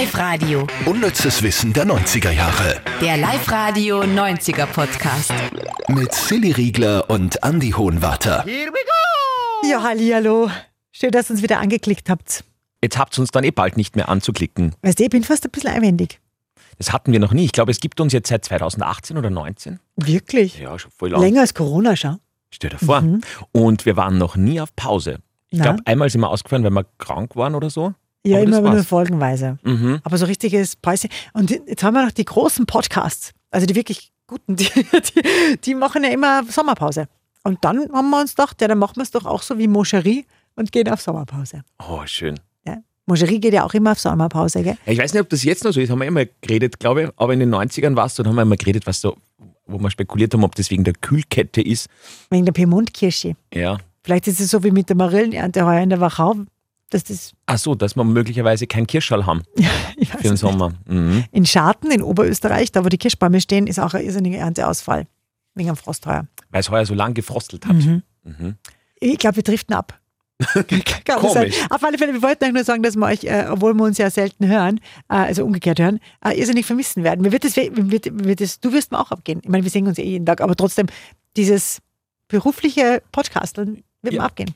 Live-Radio. Unnützes Wissen der 90er Jahre. Der Live-Radio 90er Podcast. Mit Silly Riegler und Andy Hohenwarter. Ja, hallo. Schön, dass ihr uns wieder angeklickt habt. Jetzt habt ihr uns dann eh bald nicht mehr anzuklicken. Weißt du, ich bin fast ein bisschen einwendig. Das hatten wir noch nie. Ich glaube, es gibt uns jetzt seit 2018 oder 19. Wirklich? Ja, schon voll lang. Länger als Corona schon. Stell dir vor. Und wir waren noch nie auf Pause. Ich glaube, einmal sind wir ausgefallen, weil wir krank waren oder so. Ja, Aber immer nur folgenweise. Mhm. Aber so richtiges Päuschen. Und jetzt haben wir noch die großen Podcasts. Also die wirklich guten, die, die, die machen ja immer Sommerpause. Und dann haben wir uns gedacht, ja, dann machen wir es doch auch so wie Moscherie und gehen auf Sommerpause. Oh, schön. Ja. Moscherie geht ja auch immer auf Sommerpause, gell? Ich weiß nicht, ob das jetzt noch so ist, haben wir immer geredet, glaube ich. Aber in den 90ern war es so, da haben wir immer geredet, was so, wo wir spekuliert haben, ob das wegen der Kühlkette ist. Wegen der Piemontkirsche. Ja. Vielleicht ist es so wie mit der Marillenernte heuer in der Wachau, dass das Ach so, dass wir möglicherweise kein Kirschschall haben weiß für den. Sommer. Mhm. In Scharten in Oberösterreich, da wo die Kirschbäume stehen, ist auch ein irrsinniger Ernteausfall. Wegen dem Frost heuer. Weil es heuer so lang gefrostelt hat. Mhm. Mhm. Ich glaube, wir driften ab. Komisch. Auf alle Fälle, wir wollten eigentlich nur sagen, dass wir euch, äh, obwohl wir uns ja selten hören, äh, also umgekehrt hören, äh, irrsinnig vermissen werden. Mir wird das, mir wird, mir wird das, du wirst mir auch abgehen. Ich meine, wir sehen uns ja eh jeden Tag, aber trotzdem, dieses berufliche Podcasteln wird mir Ja. abgehen.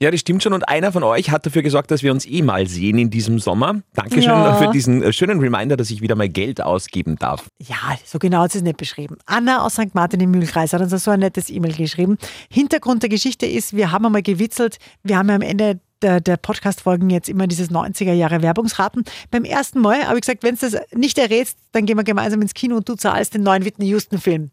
Ja, das stimmt schon. Und einer von euch hat dafür gesorgt, dass wir uns eh mal sehen in diesem Sommer. Dankeschön Ja. für diesen äh, schönen Reminder, dass ich wieder mal Geld ausgeben darf. Ja, so genau hat sie es nicht beschrieben. Anna aus St. Martin im Mühlkreis hat uns so ein nettes E-Mail geschrieben. Hintergrund der Geschichte ist, wir haben einmal gewitzelt, wir haben ja am Ende der, der Podcast-Folgen jetzt immer dieses 90er Jahre Werbungsraten. Beim ersten Mal habe ich gesagt, wenn du das nicht errätst, dann gehen wir gemeinsam ins Kino und du zahlst den neuen Whitney Houston-Film.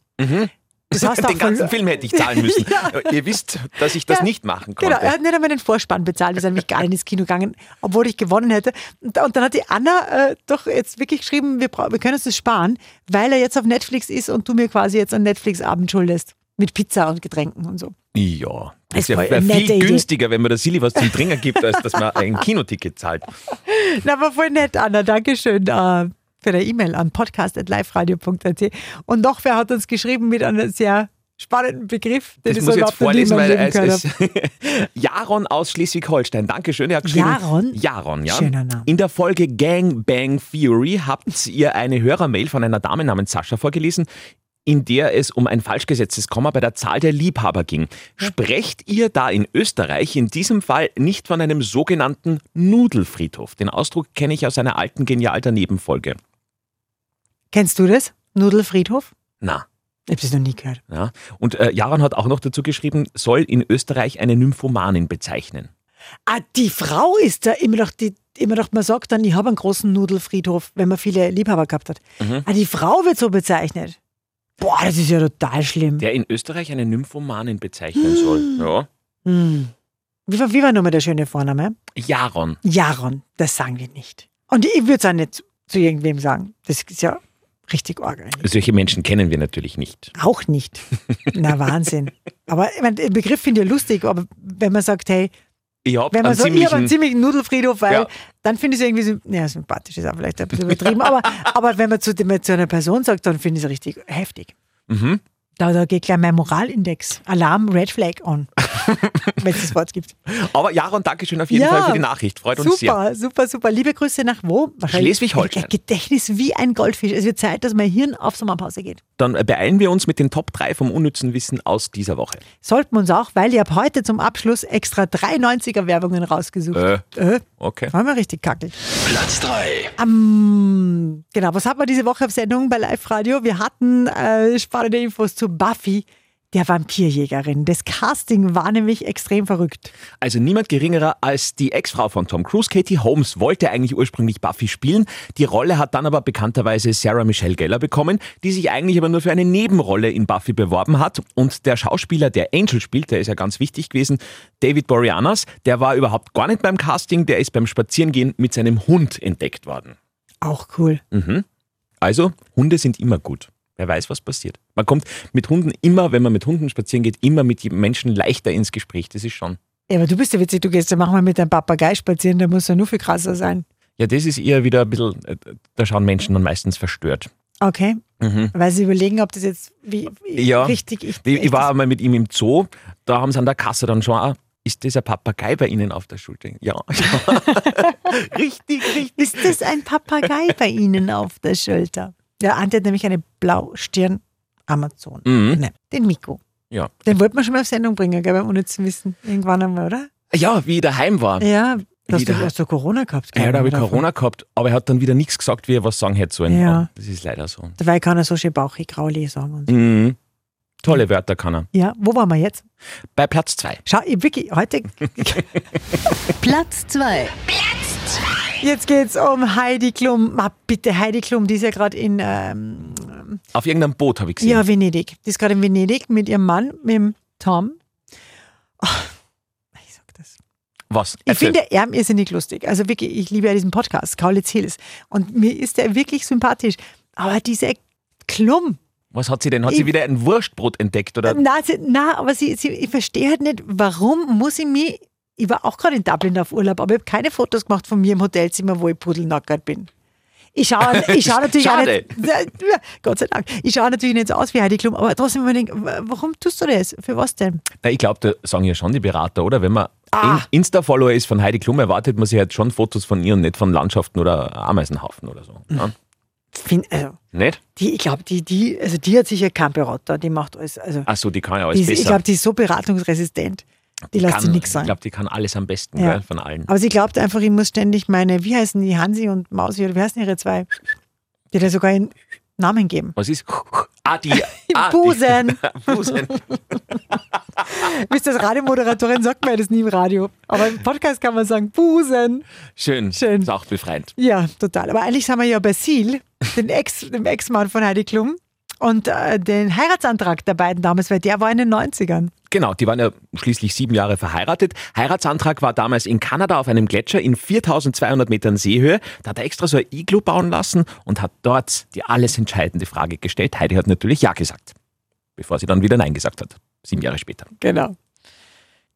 Das auch Den ganzen voll- Film hätte ich zahlen müssen. Ihr wisst, dass ich das Ja, nicht machen konnte. Genau, er hat nicht einmal den Vorspann bezahlt, wir sind nämlich gar nicht ins Kino gegangen, obwohl ich gewonnen hätte. Und, und dann hat die Anna äh, doch jetzt wirklich geschrieben, wir, wir können uns das sparen, weil er jetzt auf Netflix ist und du mir quasi jetzt einen Netflix-Abend schuldest. Mit Pizza und Getränken und so. Ja, Das wäre wär nette viel Idee. günstiger, wenn man der Silly was zum Trinken gibt, als dass man ein Kinoticket zahlt. Na, aber voll nett, Anna. Dankeschön äh, für die E-Mail an podcast.liveradio.at. Und noch wer hat uns geschrieben mit einem sehr spannenden Begriff, den Das ich muss so jetzt vorlesen, weil es ist Jaron aus Schleswig-Holstein. Dankeschön. Er hat geschrieben, Jaron? Jaron, ja. Schöner Name. In der Folge Gang Bang Theory habt ihr eine Hörermail von einer Dame namens Sascha vorgelesen, in der es um ein falsch gesetztes Komma bei der Zahl der Liebhaber ging. Sprecht ihr da in Österreich in diesem Fall nicht von einem sogenannten Nudelfriedhof? Den Ausdruck kenne ich aus einer alten Genial daneben Folge. Kennst du das? Nudelfriedhof? Na. Ich habe das noch nie gehört. Ja. Und äh, Jaron hat auch noch dazu geschrieben, soll in Österreich eine Nymphomanin bezeichnen. Ah, die Frau ist da immer noch, die, immer noch man sagt dann, ich habe einen großen Nudelfriedhof, wenn man viele Liebhaber gehabt hat. Mhm. Ah, die Frau wird so bezeichnet. Boah, das ist ja total schlimm. Der in Österreich eine Nymphomanin bezeichnen soll. Ja. Hm. Wie, war- wie war nochmal der schöne Vorname? Jaron. Jaron, das sagen wir nicht. Und ich würde es auch nicht zu irgendwem sagen. Das ist ja richtig arg. Solche Menschen kennen wir natürlich nicht. Auch nicht. Na, Wahnsinn. Aber ich mein, den Begriff finde ich ja lustig, aber wenn man sagt, hey, Ich habe wenn man so, ich habe einen ziemlichen... Nudelfriedhof, weil Ja. dann finde ich es irgendwie, symp- ja, sympathisch ist auch vielleicht ein bisschen übertrieben, aber, aber wenn man zu, zu einer Person sagt, dann finde ich es richtig heftig. Mhm. Da, da geht gleich mein Moralindex, Alarm, Red Flag on, wenn es das Wort gibt. Aber Jaron, Dankeschön auf jeden Ja. Fall für die Nachricht. Freut uns sehr. Super, super, super. Liebe Grüße nach wo? Wahrscheinlich- Schleswig-Holstein. Ein Gedächtnis wie ein Goldfisch. Es wird Zeit, dass mein Hirn auf Sommerpause geht. Dann beeilen wir uns mit den Top 3 vom unnützen Wissen aus dieser Woche. Sollten wir uns auch, weil ich habe heute zum Abschluss extra drei 90er-Werbungen rausgesucht. Äh. Äh, Okay. waren wir richtig kackelt. Platz 3. Am, genau, was hatten wir diese Woche auf Sendung bei Live Radio? Wir hatten äh, spannende Infos zu Buffy, der Vampirjägerin. Das Casting war nämlich extrem verrückt. Also niemand geringerer als die Ex-Frau von Tom Cruise, Katie Holmes, wollte eigentlich ursprünglich Buffy spielen. Die Rolle hat dann aber bekannterweise Sarah Michelle Gellar bekommen, die sich eigentlich aber nur für eine Nebenrolle in Buffy beworben hat. Und der Schauspieler, der Angel spielt, der ist ja ganz wichtig gewesen, David Boreanaz, der war überhaupt gar nicht beim Casting, der ist beim Spazierengehen mit seinem Hund entdeckt worden. Auch cool. Also, Hunde sind immer gut. Wer weiß, was passiert. Man kommt mit Hunden immer, wenn man mit Hunden spazieren geht, immer mit Menschen leichter ins Gespräch. Das ist schon. Ja, aber du bist ja witzig, du gehst ja manchmal mit deinem Papagei spazieren, der muss ja nur viel krasser sein. Ja, das ist eher wieder ein bisschen, äh, da schauen Menschen dann meistens verstört. Okay. Weil sie überlegen, ob das jetzt wie, wie Mhm. Ja. richtig ist. Ich, ich war einmal mit ihm im Zoo, da haben sie an der Kasse dann schon, ah, ist das ein Papagei bei Ihnen auf der Schulter? Ja. richtig, richtig. Ist das ein Papagei bei Ihnen auf der Schulter? Ja, Ante hat nämlich eine Blaustirn Amazon. Mhm. Ne, den Miko. Ja. Den wollten wir schon mal auf Sendung bringen, gell, ohne zu wissen. Irgendwann einmal, oder? Ja, wie ich daheim war. Ja, da hast du, hast du Corona gehabt. Ja, da habe ich davon. Corona gehabt, aber er hat dann wieder nichts gesagt, wie er was sagen hätte sollen. Ja. Das ist leider so. Dabei kann er so schön Bauchi, Grauli sagen. Und so. Mhm. Tolle Wörter kann er. Ja, wo waren wir jetzt? Bei Platz zwei. Schau, ich wirklich, heute, Platz 2. jetzt geht's um Heidi Klum. Ma, bitte, Heidi Klum, die ist ja gerade in, ähm, Auf irgendeinem Boot habe ich gesehen. ja, Venedig. Die ist gerade in Venedig mit ihrem Mann, mit dem Tom. Oh, ich sag das. Was? Ich Erzähl. finde er irrsinnig lustig. Also wirklich, ich liebe ja diesen Podcast, Kaulitz Hills. Und mir ist er wirklich sympathisch. Aber diese Klum, Was hat sie denn? Hat Ich- sie wieder ein Wurstbrot entdeckt? Oder? na, sie, na aber sie, sie, ich verstehe halt nicht, warum muss ich mich, ich war auch gerade in Dublin auf Urlaub, aber ich habe keine Fotos gemacht von mir im Hotelzimmer, wo ich pudelnackert bin. Ich schaue ich schau natürlich auch nicht, Gott sei Dank, ich schaue natürlich nicht so aus wie Heidi Klum, aber trotzdem immer denke, warum tust du das? Für was denn? Na, ich glaube, da sagen ja schon die Berater, oder? Wenn man Ah. In- Insta-Follower ist von Heidi Klum, erwartet man sich halt schon Fotos von ihr und nicht von Landschaften oder Ameisenhaufen oder so. Mhm. Ja? Find, also, Nicht? die, ich glaube, die, die, also die hat sicher keinen Berater, die macht alles, also Achso, die kann ja alles die besser. ich glaube, die ist so beratungsresistent, die lässt sich nichts Ich sagen. glaube, die kann alles am besten Ja. gell, von allen. Aber sie glaubt einfach, ich muss ständig meine, wie heißen die, Hansi und Mausi, oder wie heißen ihre zwei? Die hat ja sogar einen Namen geben. Was ist? Ah, die. ah, Busen. Die, Busen. Wisst ihr, als Radiomoderatorin sagt man das nie im Radio. Aber im Podcast kann man sagen, Busen. Schön. Schön. Ist auch befreiend. Ja, total. Aber eigentlich sind wir ja bei Ex, dem Ex-Mann von Heidi Klum. Und äh, den Heiratsantrag der beiden damals, weil der war in den 90ern. Genau, die waren ja schließlich sieben Jahre verheiratet. Heiratsantrag war damals in Kanada auf einem Gletscher in 4200 Metern Seehöhe. Da hat er extra so ein Iglu bauen lassen und hat dort die alles entscheidende Frage gestellt. Heidi hat natürlich Ja gesagt, bevor sie dann wieder Nein gesagt hat. Sieben Jahre später. Genau.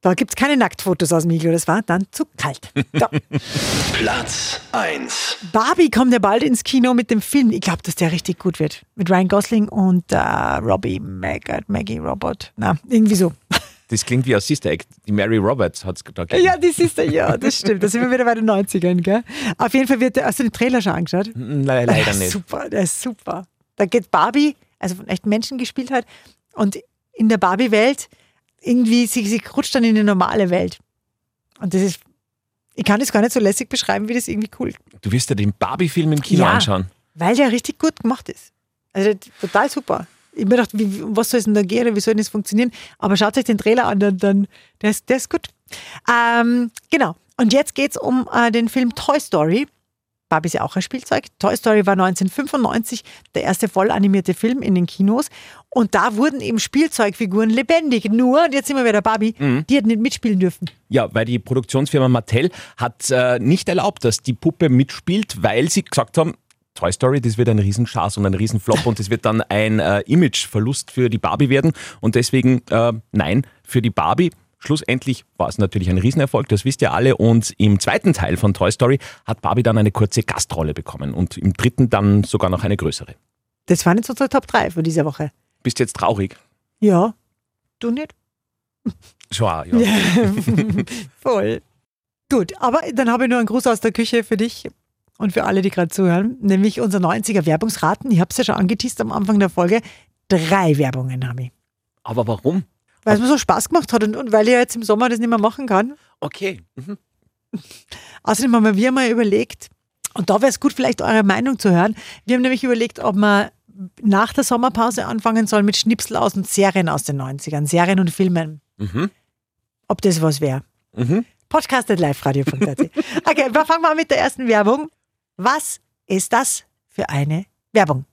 Da gibt es keine Nacktfotos aus dem Iglu, das war dann zu kalt. So. Platz 1. Barbie kommt ja bald ins Kino mit dem Film. Ich glaube, dass der richtig gut wird. Mit Ryan Gosling und äh, Robbie Maggart, Maggie Robert. Na, irgendwie so. Das klingt wie aus Sister Act. Die Mary Roberts hat es da gegeben. Ja, das ist der, ja, das stimmt. Da sind wir wieder bei den 90ern, gell? Auf jeden Fall wird der, hast du den Trailer schon angeschaut? Le leider Der ist nicht. Super, der ist super. Da geht Barbie, also von echten Menschen gespielt hat, und in der Barbie-Welt irgendwie, sie, sie rutscht dann in eine normale Welt. Und das ist, ich kann das gar nicht so lässig beschreiben, wie das irgendwie cool Du wirst dir den Barbie-Film im Kino Ja. anschauen. Weil der richtig gut gemacht ist. Also total super. Ich mir gedacht, wie, was soll es denn da gehen oder wie soll denn das funktionieren? Aber schaut euch den Trailer an, dann, dann der, ist, der ist gut. Ähm, genau. Und jetzt geht es um äh, den Film Toy Story. Barbie ist ja auch ein Spielzeug. Toy Story war 1995 der erste voll animierte Film in den Kinos. Und da wurden eben Spielzeugfiguren lebendig. Nur, und jetzt sind wir wieder Barbie, die hat nicht mitspielen dürfen. Ja, weil die Produktionsfirma Mattel hat äh, nicht erlaubt, dass die Puppe mitspielt, weil sie gesagt haben, Toy Story, das wird ein Riesenschatz und ein Riesenflop und das wird dann ein äh, Imageverlust für die Barbie werden. Und deswegen, äh, nein, für die Barbie. Schlussendlich war es natürlich ein Riesenerfolg, das wisst ihr alle. Und im zweiten Teil von Toy Story hat Barbie dann eine kurze Gastrolle bekommen und im dritten dann sogar noch eine größere. Das waren jetzt unsere Top 3 für diese Woche. Bist jetzt traurig? Ja. Du nicht? Schon, ja. Voll. Gut, aber dann habe ich nur einen Gruß aus der Küche für dich und für alle, die gerade zuhören, nämlich unser 90er Werbungsraten. Ich habe es ja schon angeteased am Anfang der Folge. Drei Werbungen habe ich. Aber warum? Weil es mir so Spaß gemacht hat und, und weil ich ja jetzt im Sommer das nicht mehr machen kann. Okay. Mhm. Außerdem haben wir mal überlegt, und da wäre es gut, vielleicht eure Meinung zu hören. Wir haben nämlich überlegt, ob man nach der Sommerpause anfangen soll mit Schnipsel aus und Serien aus den 90ern, Serien und Filmen. Mhm. Ob das was wäre. Mhm. Podcast.liveradio.at. Okay, wir fangen mal an mit der ersten Werbung. Was ist das für eine Werbung?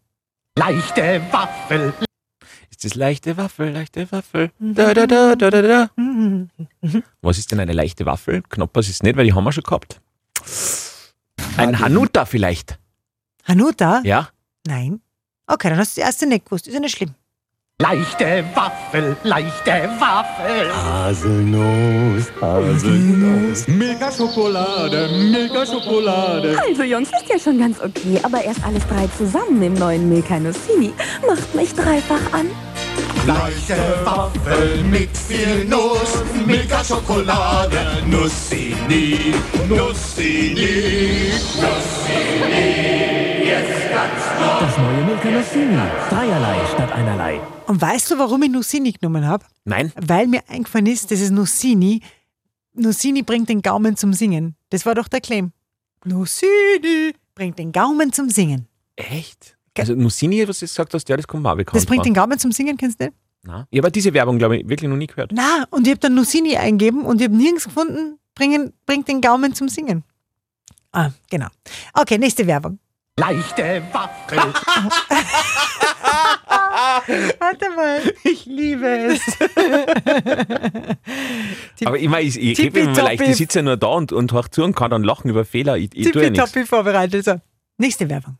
Leichte Waffel. Ist das leichte Waffel, leichte Waffel? Da, da, da, da, da, da. Mhm. Was ist denn eine leichte Waffel? Knoppers ist nicht, weil die haben wir schon gehabt. Ein Hanuta vielleicht. Hanuta? Ja? Nein. Okay, dann hast du die erste nicht gewusst. Ist ja nicht schlimm. Leichte Waffel, leichte Waffel. Haselnuss, Haselnuss. Milka Schokolade, Milka Schokolade. Also Jungs, ist ja schon ganz okay, aber erst alles drei zusammen im neuen Milka Nussini macht mich dreifach an. Leichte Waffel mit viel Nuss, Milka-Schokolade, Nussini, Nussini, Nussini, jetzt ganz neu. Das neue Milka Nussini. Dreierlei statt einerlei. Und weißt du, warum ich Nussini genommen habe? Nein? Weil mir eingefallen ist, das ist Nussini. Nussini bringt den Gaumen zum Singen. Das war doch der Claim. Nussini bringt den Gaumen zum Singen. Echt? Also Nussini, was du gesagt hast, ja, das kommt mir auch bekannt Das bringt vor. den Gaumen zum Singen, kennst du nicht? Nein. Ich habe diese Werbung, glaube ich, wirklich noch nie gehört. Na, und ich habe dann Nussini eingeben und ich habe nirgends gefunden, bringen, bringt den Gaumen zum Singen. Ah, genau. Okay, nächste Werbung. Leichte Waffel. Warte mal, ich liebe es. Aber ich meine, ich, ich gebe mir leicht, ich sitze ja nur da und, und horch zu und kann dann lachen über Fehler. Ich, ich tue ja nichts. Tippitoppi vorbereitet. So, nächste Werbung.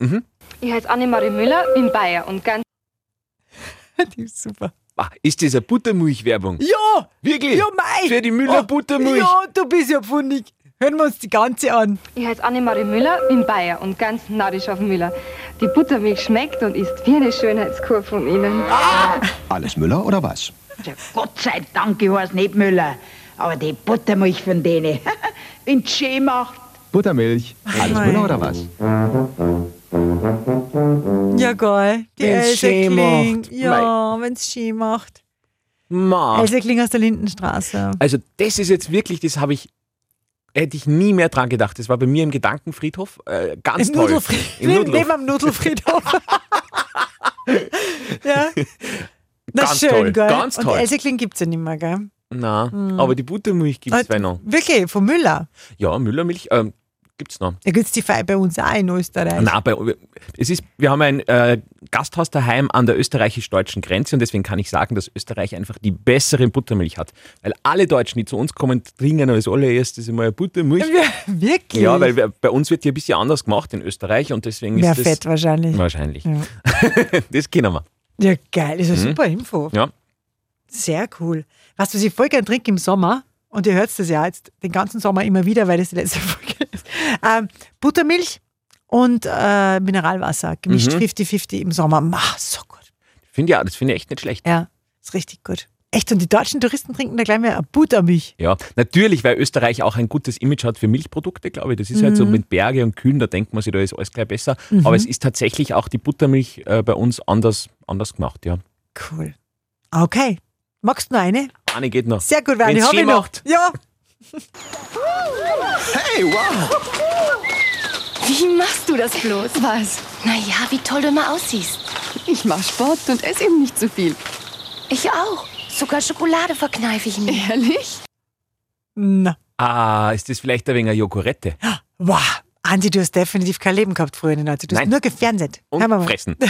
Ich heiße Annemarie Müller, bin Bayer und ganz Die ist super. Ah, ist das eine Buttermilch-Werbung? Ja! Wirklich? Ja, mei! Für die Müller Buttermilch? Ja, du bist ja funnig. Hören wir uns die ganze an. Ich heiße Annemarie Müller, bin Bayer und ganz narrisch auf Müller. Die Buttermilch schmeckt und ist wie eine Schönheitskur von Ihnen. Alles Müller oder was? Ja, Gott sei Dank, ich heiße nicht Müller. Aber die Buttermilch von denen, wenn schön macht. Buttermilch. Alles. Müller oder was? Ja, geil. Die Wenn's Else Kling. macht. Ja, wenn es schön macht. Ma. Else Kling aus der Lindenstraße. Also das ist jetzt wirklich, das habe ich, hätte ich nie mehr dran gedacht. Das war bei mir im Gedankenfriedhof äh, ganz Im toll. Nudelfried Im neben, Nudelhof. neben am Nudelfriedhof. ja. Na Ganz schön, toll, gell? ganz Und toll. Else Kling gibt es ja nicht mehr, gell? Nein, aber die Buttermilch gibt es Ah, noch. Wirklich, von Müller. Ja, Müllermilch ähm, gibt es noch. Da gibt es die Feier bei uns auch in Österreich. Nein, bei, es ist, wir haben ein äh, Gasthaus daheim an der österreichisch-deutschen Grenze und deswegen kann ich sagen, dass Österreich einfach die bessere Buttermilch hat. Weil alle Deutschen, die zu uns kommen, trinken als allererstes einmal Buttermilch. Ja, Wirklich? Ja, weil wir, bei uns wird die ein bisschen anders gemacht in Österreich und deswegen Mehr ist das Fett wahrscheinlich. wahrscheinlich. Ja. das kennen wir. Ja, geil. Das ist eine super Info. Ja. Sehr cool. Du, was ich voll gern trinke im Sommer? Und ihr hört das ja jetzt den ganzen Sommer immer wieder, weil das die letzte Folge ist. Ähm, Buttermilch und äh, Mineralwasser, gemischt Mhm. 50-50 im Sommer. Ma, so gut. Finde ja, das finde ich echt nicht schlecht. Ja, ist richtig gut. Echt, und die deutschen Touristen trinken da gleich mehr Buttermilch. Ja, natürlich, weil Österreich auch ein gutes Image hat für Milchprodukte, glaube ich. Das ist halt Mhm. so mit Berge und Kühen, da denkt man sich, da ist alles gleich besser. Aber es ist tatsächlich auch die Buttermilch äh, bei uns anders, anders gemacht, ja. Cool. Okay. Magst du noch eine? Eine geht noch. Sehr gut, Werni. Wenn's Hab ich noch. macht. Ja. Hey, wow! Wie machst du das bloß? Was? Naja, wie toll du immer aussiehst. Ich mach Sport und esse eben nicht zu viel. Ich auch. Sogar Schokolade verkneife ich mir. Ehrlich? Na. Ah, ist das vielleicht ein wenig eine Jogurette? Wow. Andi, du hast definitiv kein Leben gehabt früher in den 90 Du hast Nein. nur gefernseht. Und fressen.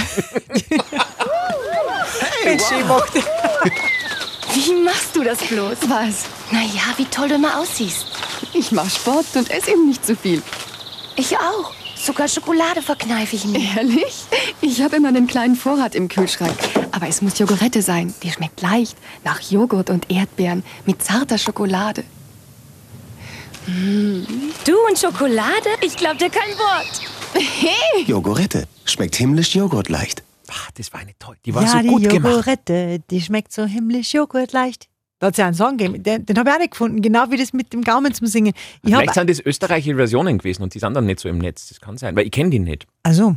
Ich mochte. Wie machst du das bloß? Was? Naja, wie toll du immer aussiehst. Ich mach Sport und esse eben nicht zu viel. Ich auch. Sogar Schokolade verkneife ich mir. Ehrlich? Ich habe immer einen kleinen Vorrat im Kühlschrank. Aber es muss Jogurette sein. Die schmeckt leicht nach Joghurt und Erdbeeren mit zarter Schokolade. Du und Schokolade? Ich glaub dir kein Wort. Hey! Jogurette. Schmeckt himmlisch Joghurtleicht. Das war eine toll. Die war ja, so die gut gemacht. Jogurette, die schmeckt so himmlisch joghurtleicht. Da hat es ja einen Song gegeben, den, den habe ich auch nicht gefunden, genau wie das mit dem Gaumen zum Singen. Ich Vielleicht sind das österreichische Versionen gewesen und die sind dann nicht so im Netz. Das kann sein, weil ich kenne die nicht. also,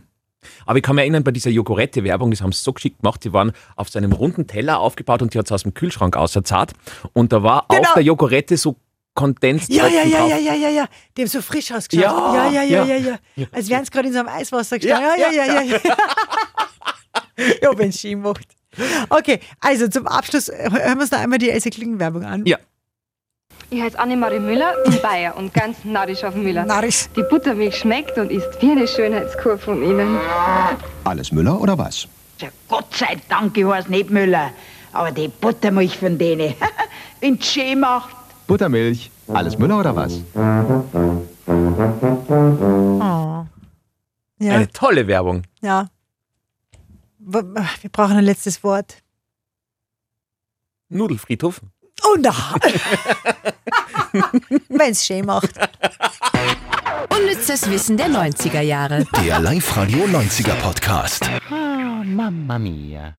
Aber ich kann mich erinnern, bei dieser Jogurette-Werbung, das haben sie so geschickt gemacht, die waren auf so einem runden Teller aufgebaut und die hat es aus dem Kühlschrank auserzahlt. Und da war Genau. auf der Jogurette so Kondens ja, ja, ja, ja, ja, ja, ja, die haben so frisch ausgeschaut. Ja, ja, ja, ja, ja. ja, ja. Als wären sie gerade in so einem Eiswasser gestanden. Ja, ja, ja, ja. Ja, ja wenn es Ski macht. Okay, also zum Abschluss hören wir uns noch einmal die Else Kling-Werbung an. Ja. Ich heiße Annemarie Müller, bin Bayer und ganz narrisch auf Müller. Narrisch. Die Buttermilch schmeckt und ist wie eine Schönheitskur von Ihnen. Alles Müller oder was? Ja, Gott sei Dank, ich heiße nicht Müller. Aber die Buttermilch von denen, wenn schön macht. Buttermilch. Alles Müller oder was? Oh. Ja, Eine tolle Werbung. ja. Wir brauchen ein letztes Wort. Nudelfriedhof. Oh na! Wenn es schön macht. Unnützes Wissen der 90er Jahre. Der Live-Radio 90er Podcast. Ah, Mamma mia.